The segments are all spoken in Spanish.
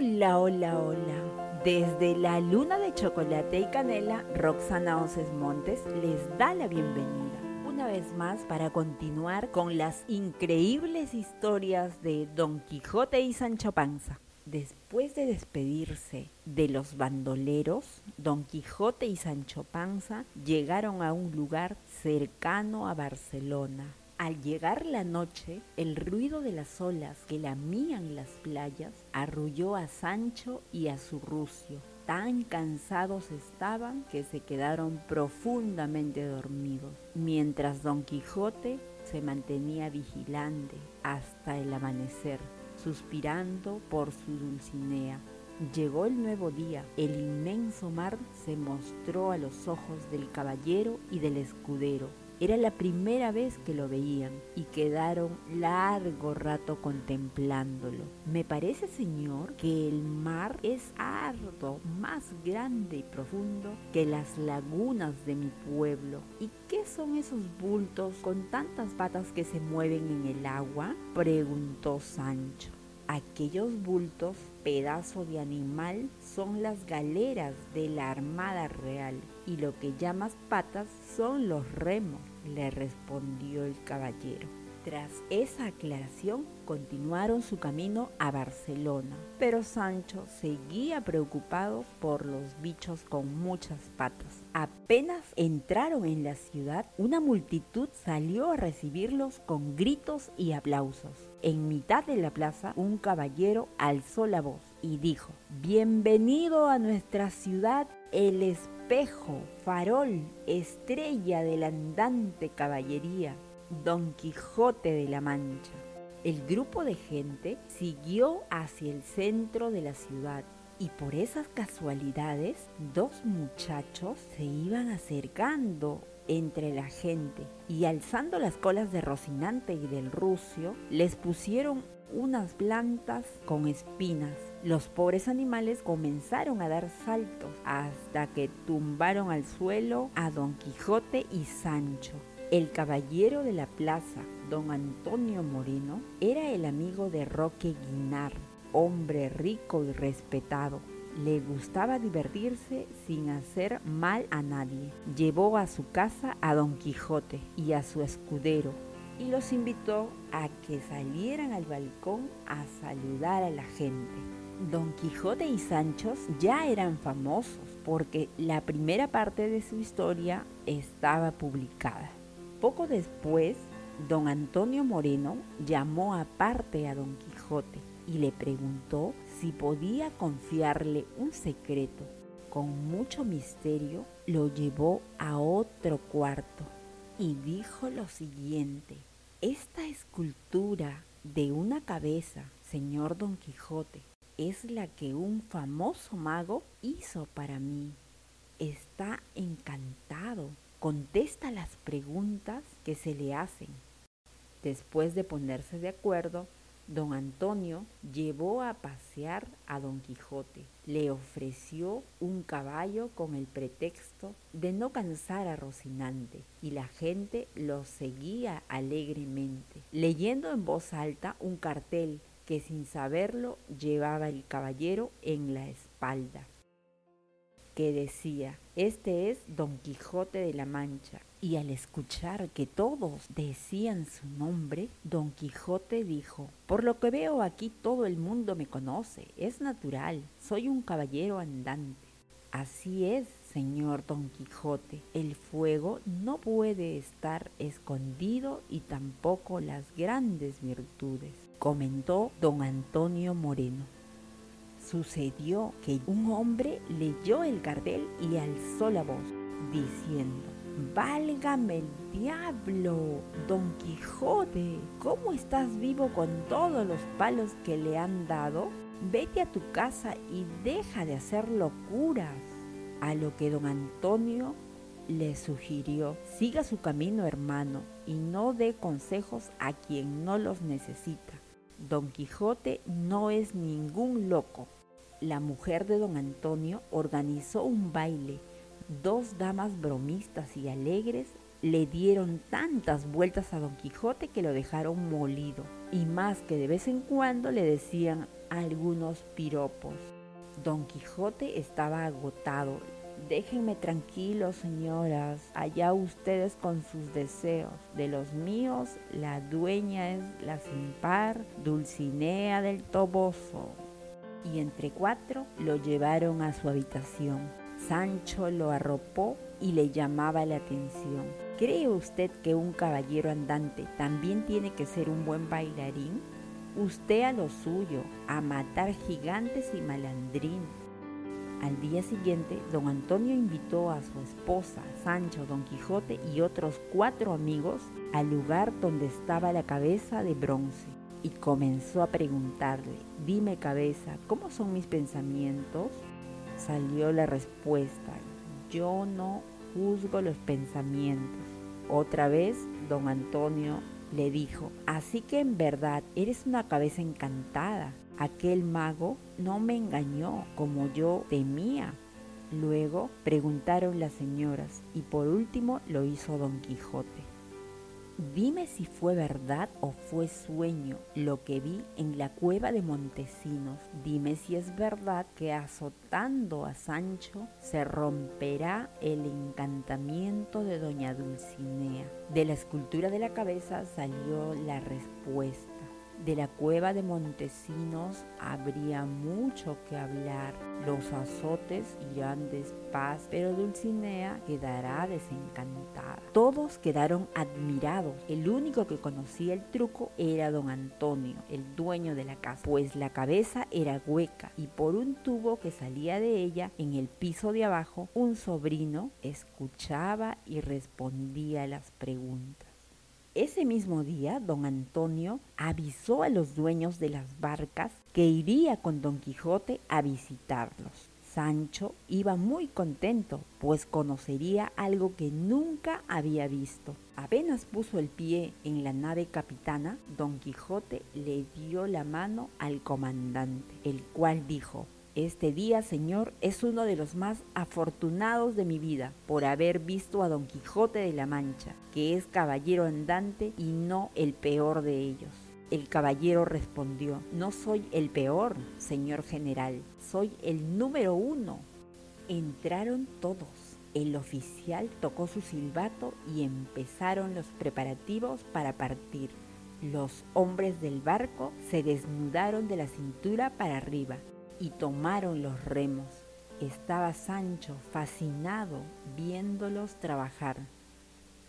Hola, hola, hola. Desde la luna de chocolate y canela, Roxana Oces Montes les da la bienvenida una vez más para continuar con las increíbles historias de Don Quijote y Sancho Panza. Después de despedirse de los bandoleros, Don Quijote y Sancho Panza llegaron a un lugar cercano a Barcelona, al llegar la noche, el ruido de las olas que lamían las playas arrulló a Sancho y a su rucio. Tan cansados estaban que se quedaron profundamente dormidos, mientras Don Quijote se mantenía vigilante hasta el amanecer, suspirando por su Dulcinea. Llegó el nuevo día, el inmenso mar se mostró a los ojos del caballero y del escudero, era la primera vez que lo veían y quedaron largo rato contemplándolo. Me parece, señor, que el mar es harto más grande y profundo que las lagunas de mi pueblo. ¿Y qué son esos bultos con tantas patas que se mueven en el agua? preguntó Sancho. Aquellos bultos, pedazo de animal, son las galeras de la Armada Real y lo que llamas patas son los remos, le respondió el caballero. Tras esa aclaración, continuaron su camino a Barcelona, pero Sancho seguía preocupado por los bichos con muchas patas. Apenas entraron en la ciudad, una multitud salió a recibirlos con gritos y aplausos. En mitad de la plaza, un caballero alzó la voz y dijo, Bienvenido a nuestra ciudad, el espejo, farol, estrella de la andante caballería Don Quijote de la Mancha. El grupo de gente siguió hacia el centro de la ciudad y por esas casualidades dos muchachos se iban acercando entre la gente y alzando las colas de Rocinante y del Rucio les pusieron unas plantas con espinas. Los pobres animales comenzaron a dar saltos hasta que tumbaron al suelo a Don Quijote y Sancho. El caballero de la plaza, don Antonio Moreno, era el amigo de Roque Guinar, hombre rico y respetado. Le gustaba divertirse sin hacer mal a nadie. Llevó a su casa a don Quijote y a su escudero y los invitó a que salieran al balcón a saludar a la gente. Don Quijote y Sancho ya eran famosos porque la primera parte de su historia estaba publicada. Poco después, don Antonio Moreno llamó aparte a don Quijote y le preguntó si podía confiarle un secreto. Con mucho misterio lo llevó a otro cuarto y dijo lo siguiente, esta escultura de una cabeza, señor don Quijote, es la que un famoso mago hizo para mí. Está encantado contesta las preguntas que se le hacen. Después de ponerse de acuerdo, don Antonio llevó a pasear a don Quijote. Le ofreció un caballo con el pretexto de no cansar a Rocinante y la gente lo seguía alegremente, leyendo en voz alta un cartel que sin saberlo llevaba el caballero en la espalda que decía, este es Don Quijote de la Mancha. Y al escuchar que todos decían su nombre, Don Quijote dijo, por lo que veo aquí todo el mundo me conoce, es natural, soy un caballero andante. Así es, señor Don Quijote, el fuego no puede estar escondido y tampoco las grandes virtudes, comentó don Antonio Moreno sucedió que un hombre leyó el cartel y alzó la voz, diciendo, Válgame el diablo, Don Quijote, ¿cómo estás vivo con todos los palos que le han dado? Vete a tu casa y deja de hacer locuras. A lo que don Antonio le sugirió, siga su camino hermano y no dé consejos a quien no los necesita. Don Quijote no es ningún loco, la mujer de don Antonio organizó un baile. Dos damas bromistas y alegres le dieron tantas vueltas a don Quijote que lo dejaron molido, y más que de vez en cuando le decían, algunos piropos. Don Quijote estaba agotado. Déjenme tranquilo, señoras, allá ustedes con sus deseos. De los míos, la dueña es la sin par, Dulcinea del Toboso. Y entre cuatro lo llevaron a su habitación. Sancho lo arropó y le llamaba la atención. ¿Cree usted que un caballero andante también tiene que ser un buen bailarín? Usted a lo suyo, a matar gigantes y malandrín. Al día siguiente, don Antonio invitó a su esposa, Sancho, don Quijote y otros cuatro amigos al lugar donde estaba la cabeza de bronce y comenzó a preguntarle, dime cabeza, ¿cómo son mis pensamientos? Salió la respuesta, yo no juzgo los pensamientos. Otra vez, don Antonio le dijo, así que en verdad eres una cabeza encantada. Aquel mago no me engañó como yo temía. Luego preguntaron las señoras y por último lo hizo don Quijote. Dime si fue verdad o fue sueño lo que vi en la cueva de Montesinos. Dime si es verdad que azotando a Sancho se romperá el encantamiento de doña Dulcinea. De la escultura de la cabeza salió la respuesta. De la cueva de Montesinos habría mucho que hablar. Los azotes irán paz, pero Dulcinea quedará desencantada. Todos quedaron admirados. El único que conocía el truco era don Antonio, el dueño de la casa, pues la cabeza era hueca y por un tubo que salía de ella en el piso de abajo, un sobrino escuchaba y respondía las preguntas. Ese mismo día, don Antonio avisó a los dueños de las barcas que iría con don Quijote a visitarlos. Sancho iba muy contento, pues conocería algo que nunca había visto. Apenas puso el pie en la nave capitana, don Quijote le dio la mano al comandante, el cual dijo, este día, Señor, es uno de los más afortunados de mi vida por haber visto a Don Quijote de la Mancha, que es caballero andante y no el peor de ellos. El caballero respondió, no soy el peor, señor general, soy el número uno. Entraron todos. El oficial tocó su silbato y empezaron los preparativos para partir. Los hombres del barco se desnudaron de la cintura para arriba y tomaron los remos. Estaba Sancho fascinado viéndolos trabajar,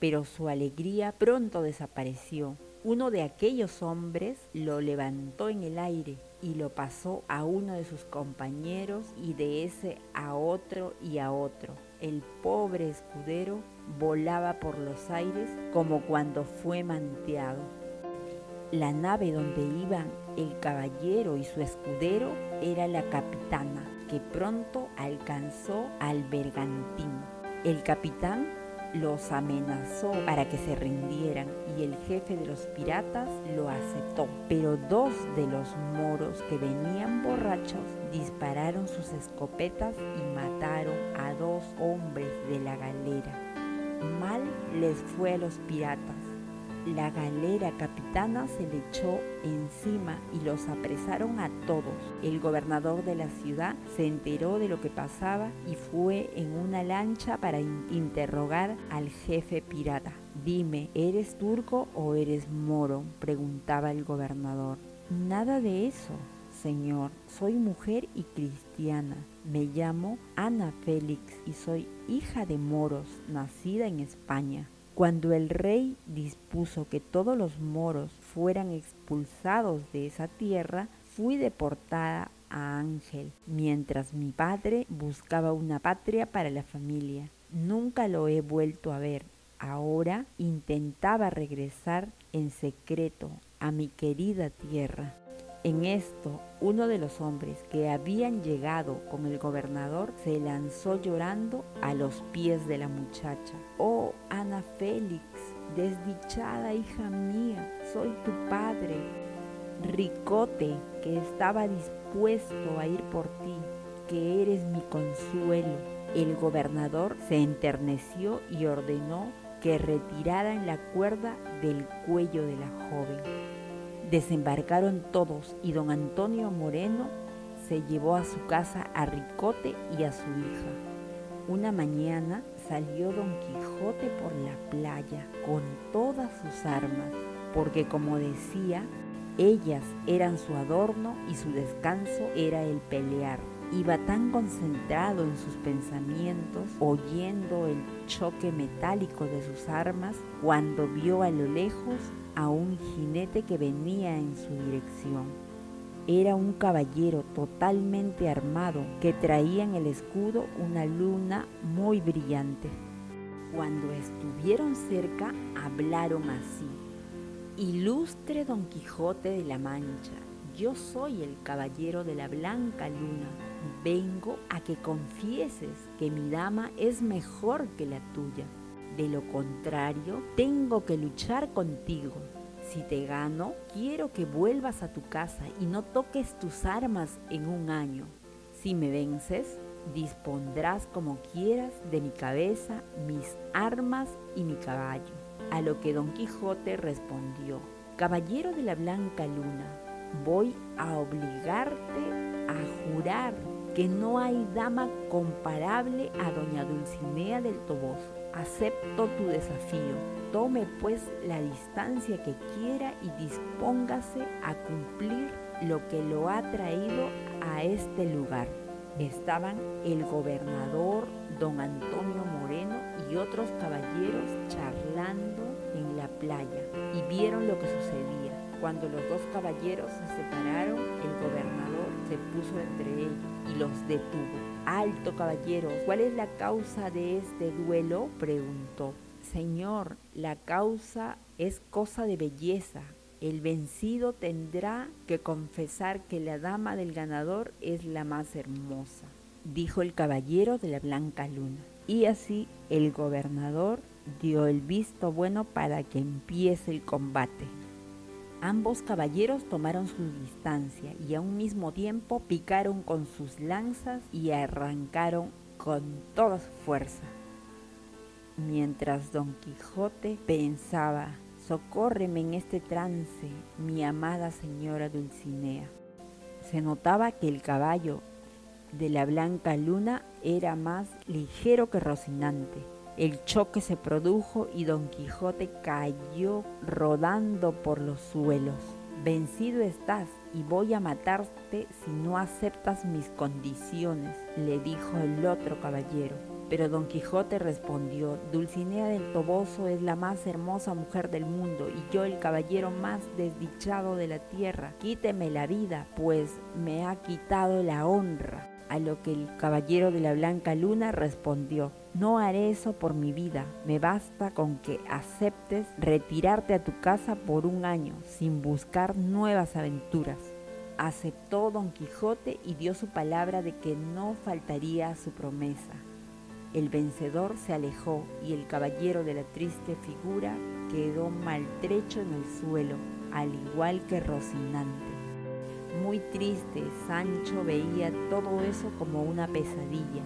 pero su alegría pronto desapareció. Uno de aquellos hombres lo levantó en el aire y lo pasó a uno de sus compañeros y de ese a otro y a otro. El pobre escudero volaba por los aires como cuando fue manteado. La nave donde iban el caballero y su escudero era la capitana, que pronto alcanzó al bergantín. El capitán los amenazó para que se rindieran y el jefe de los piratas lo aceptó. Pero dos de los moros que venían borrachos dispararon sus escopetas y mataron a dos hombres de la galera. Mal les fue a los piratas la galera capitana se le echó encima y los apresaron a todos. El gobernador de la ciudad se enteró de lo que pasaba y fue en una lancha para interrogar al jefe pirata. Dime, ¿eres turco o eres moro? preguntaba el gobernador. Nada de eso, señor. Soy mujer y cristiana. Me llamo Ana Félix y soy hija de moros, nacida en España. Cuando el rey dispuso que todos los moros fueran expulsados de esa tierra, fui deportada a Ángel, mientras mi padre buscaba una patria para la familia. Nunca lo he vuelto a ver. Ahora intentaba regresar en secreto a mi querida tierra. En esto, uno de los hombres que habían llegado con el gobernador se lanzó llorando a los pies de la muchacha. Oh, Ana Félix, desdichada hija mía, soy tu padre. Ricote, que estaba dispuesto a ir por ti, que eres mi consuelo. El gobernador se enterneció y ordenó que retiraran la cuerda del cuello de la joven. Desembarcaron todos y don Antonio Moreno se llevó a su casa a Ricote y a su hija. Una mañana salió don Quijote por la playa con todas sus armas, porque como decía, ellas eran su adorno y su descanso era el pelear. Iba tan concentrado en sus pensamientos, oyendo el choque metálico de sus armas, cuando vio a lo lejos a un jinete que venía en su dirección. Era un caballero totalmente armado que traía en el escudo una luna muy brillante. Cuando estuvieron cerca, hablaron así. Ilustre Don Quijote de la Mancha, yo soy el caballero de la blanca luna. Vengo a que confieses que mi dama es mejor que la tuya. De lo contrario, tengo que luchar contigo. Si te gano, quiero que vuelvas a tu casa y no toques tus armas en un año. Si me vences, dispondrás como quieras de mi cabeza, mis armas y mi caballo. A lo que don Quijote respondió, Caballero de la Blanca Luna, voy a obligarte a jurar que no hay dama comparable a doña Dulcinea del Toboso. Acepto tu desafío. Tome pues la distancia que quiera y dispóngase a cumplir lo que lo ha traído a este lugar. Estaban el gobernador don Antonio Moreno y otros caballeros charlando en la playa y vieron lo que sucedía. Cuando los dos caballeros se separaron, el gobernador se puso entre ellos y los detuvo. Alto caballero, ¿cuál es la causa de este duelo? preguntó. Señor, la causa es cosa de belleza. El vencido tendrá que confesar que la dama del ganador es la más hermosa, dijo el caballero de la blanca luna. Y así el gobernador dio el visto bueno para que empiece el combate. Ambos caballeros tomaron su distancia y a un mismo tiempo picaron con sus lanzas y arrancaron con toda su fuerza. Mientras don Quijote pensaba, socórreme en este trance, mi amada señora Dulcinea. Se notaba que el caballo de la blanca luna era más ligero que Rocinante. El choque se produjo y Don Quijote cayó rodando por los suelos. Vencido estás y voy a matarte si no aceptas mis condiciones, le dijo el otro caballero. Pero Don Quijote respondió, Dulcinea del Toboso es la más hermosa mujer del mundo y yo el caballero más desdichado de la tierra. Quíteme la vida, pues me ha quitado la honra. A lo que el caballero de la blanca luna respondió, no haré eso por mi vida, me basta con que aceptes retirarte a tu casa por un año sin buscar nuevas aventuras. Aceptó don Quijote y dio su palabra de que no faltaría a su promesa. El vencedor se alejó y el caballero de la triste figura quedó maltrecho en el suelo, al igual que Rocinante. Muy triste, Sancho veía todo eso como una pesadilla.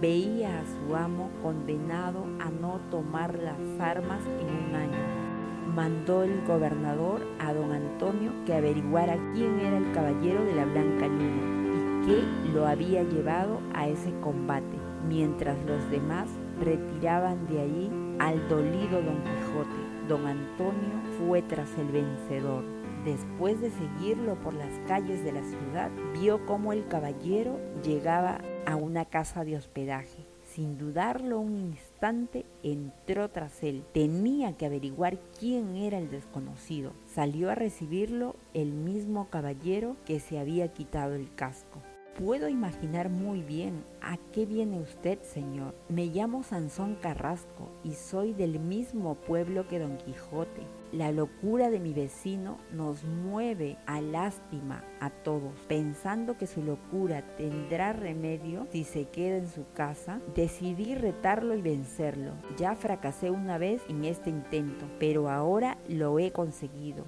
Veía a su amo condenado a no tomar las armas en un año. Mandó el gobernador a don Antonio que averiguara quién era el caballero de la Blanca Luna y qué lo había llevado a ese combate, mientras los demás retiraban de allí al dolido don Quijote. Don Antonio fue tras el vencedor Después de seguirlo por las calles de la ciudad, vio cómo el caballero llegaba a una casa de hospedaje. Sin dudarlo un instante, entró tras él. Tenía que averiguar quién era el desconocido. Salió a recibirlo el mismo caballero que se había quitado el casco. Puedo imaginar muy bien a qué viene usted, señor. Me llamo Sansón Carrasco y soy del mismo pueblo que Don Quijote. La locura de mi vecino nos mueve a lástima a todos. Pensando que su locura tendrá remedio si se queda en su casa, decidí retarlo y vencerlo. Ya fracasé una vez en este intento, pero ahora lo he conseguido.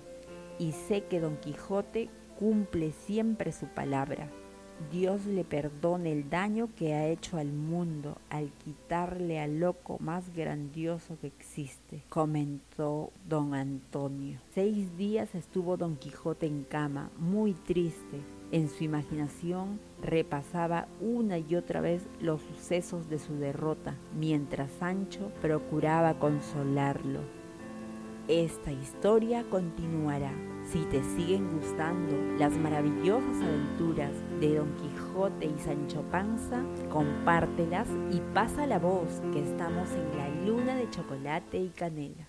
Y sé que Don Quijote cumple siempre su palabra. Dios le perdone el daño que ha hecho al mundo al quitarle al loco más grandioso que existe, comentó don Antonio. Seis días estuvo don Quijote en cama, muy triste. En su imaginación repasaba una y otra vez los sucesos de su derrota, mientras Sancho procuraba consolarlo. Esta historia continuará. Si te siguen gustando las maravillosas aventuras de Don Quijote y Sancho Panza, compártelas y pasa la voz que estamos en la luna de chocolate y canela.